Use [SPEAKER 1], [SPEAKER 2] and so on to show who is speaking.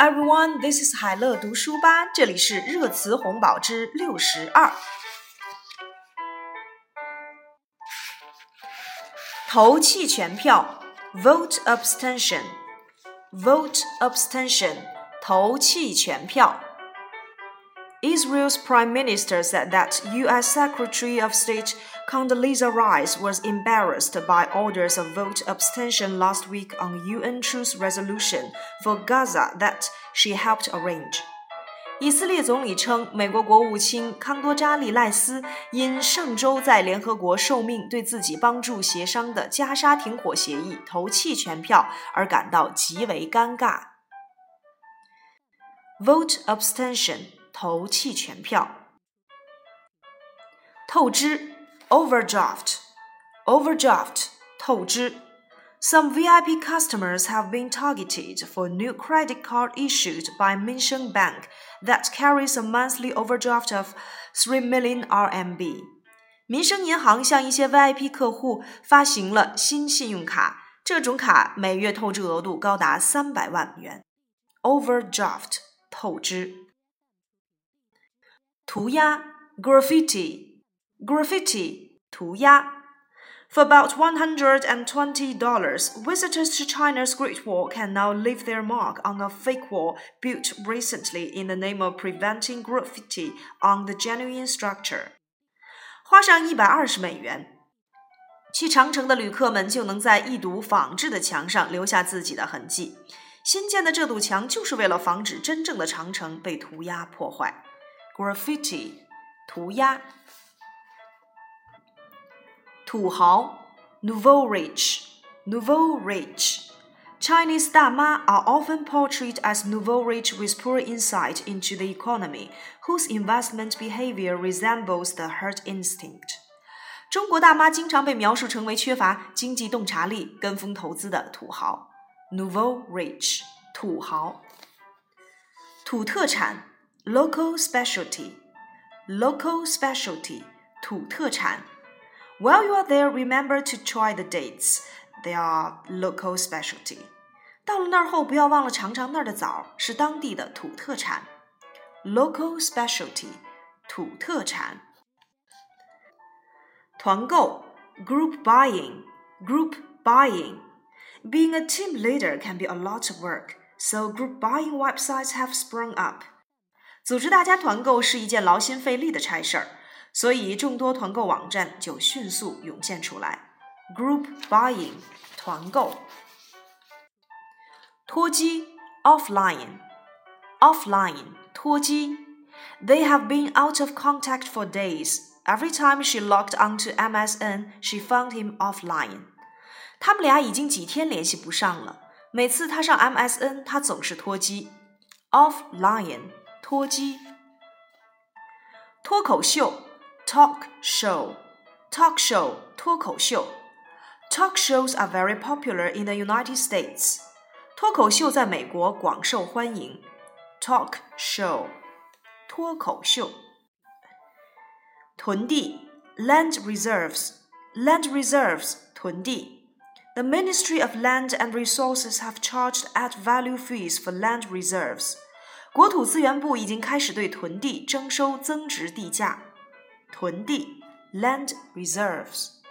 [SPEAKER 1] everyone, this is 海乐读书吧，这里是热词红宝之六十二。投弃权票，vote abstention，vote abstention，投弃权票。Israel's prime minister said that U.S. Secretary of State Condoleezza Rice was embarrassed by orders of vote abstention last week on UN truce resolution for Gaza that she helped arrange. 以色列总理称，美国国务卿康多扎利赖斯因上周在联合国受命对自己帮助协商的加沙停火协议投弃权票而感到极为尴尬。Vote abstention 投弃权票。透支 overdraft，overdraft 透支。Some VIP customers have been targeted for new credit card issued by Minsheng Bank that carries a monthly overdraft of 3 million RMB. 民生银行向一些 VIP 客户发行了新信用卡，这种卡每月透支额度高达三百万元。Overdraft 透支。涂鸦 graffiti graffiti 涂鸦。For about $120, visitors to China's Great Wall can now leave their mark on a fake wall built recently in the name of preventing graffiti on the genuine structure. 花上一百二十美元，去长城的旅客们就能在一堵仿制的墙上留下自己的痕迹。新建的这堵墙就是为了防止真正的长城被涂鸦破坏。graffiti 涂鸦， 土豪 nouveau riche nouveau riche。Chinese 大妈 are often portrayed as nouveau rich with poor insight into the economy, whose investment behavior resembles the herd instinct. 中国大妈经常被描述成为缺乏经济洞察力、跟风投资的土豪 （nouveau rich） 土豪。土特产 local specialty, local specialty, 土特产。 While you are there, remember to try the dates. They are local specialty. 到了那儿后，不要忘了尝尝那儿的枣，是当地的土特产。Local specialty，土特产。团购，group buying，group buying。Being a team leader can be a lot of work, so group buying websites have sprung up. 组织大家团购是一件劳心费力的差事儿， 所以众多团购网站就迅速涌现出来。Group buying，团购。脱机，offline，offline，脱机。They have been out of contact for days. Every time she logged onto MSN, she found him offline. 他们俩已经几天联系不上了。每次他上 MSN，他总是脱机。Offline。脱机。脱口秀 Talk show, talk show 脱口秀。Talk shows are very popular in the United States. 脱口秀在美国广受欢迎。Talk show 脱口秀。囤地 land reserves, land reserves 屯地。The Ministry of Land and Resources have charged add-value fees for land reserves. 国土资源部已经开始对囤地征收增值地价。囤地 （land reserves）。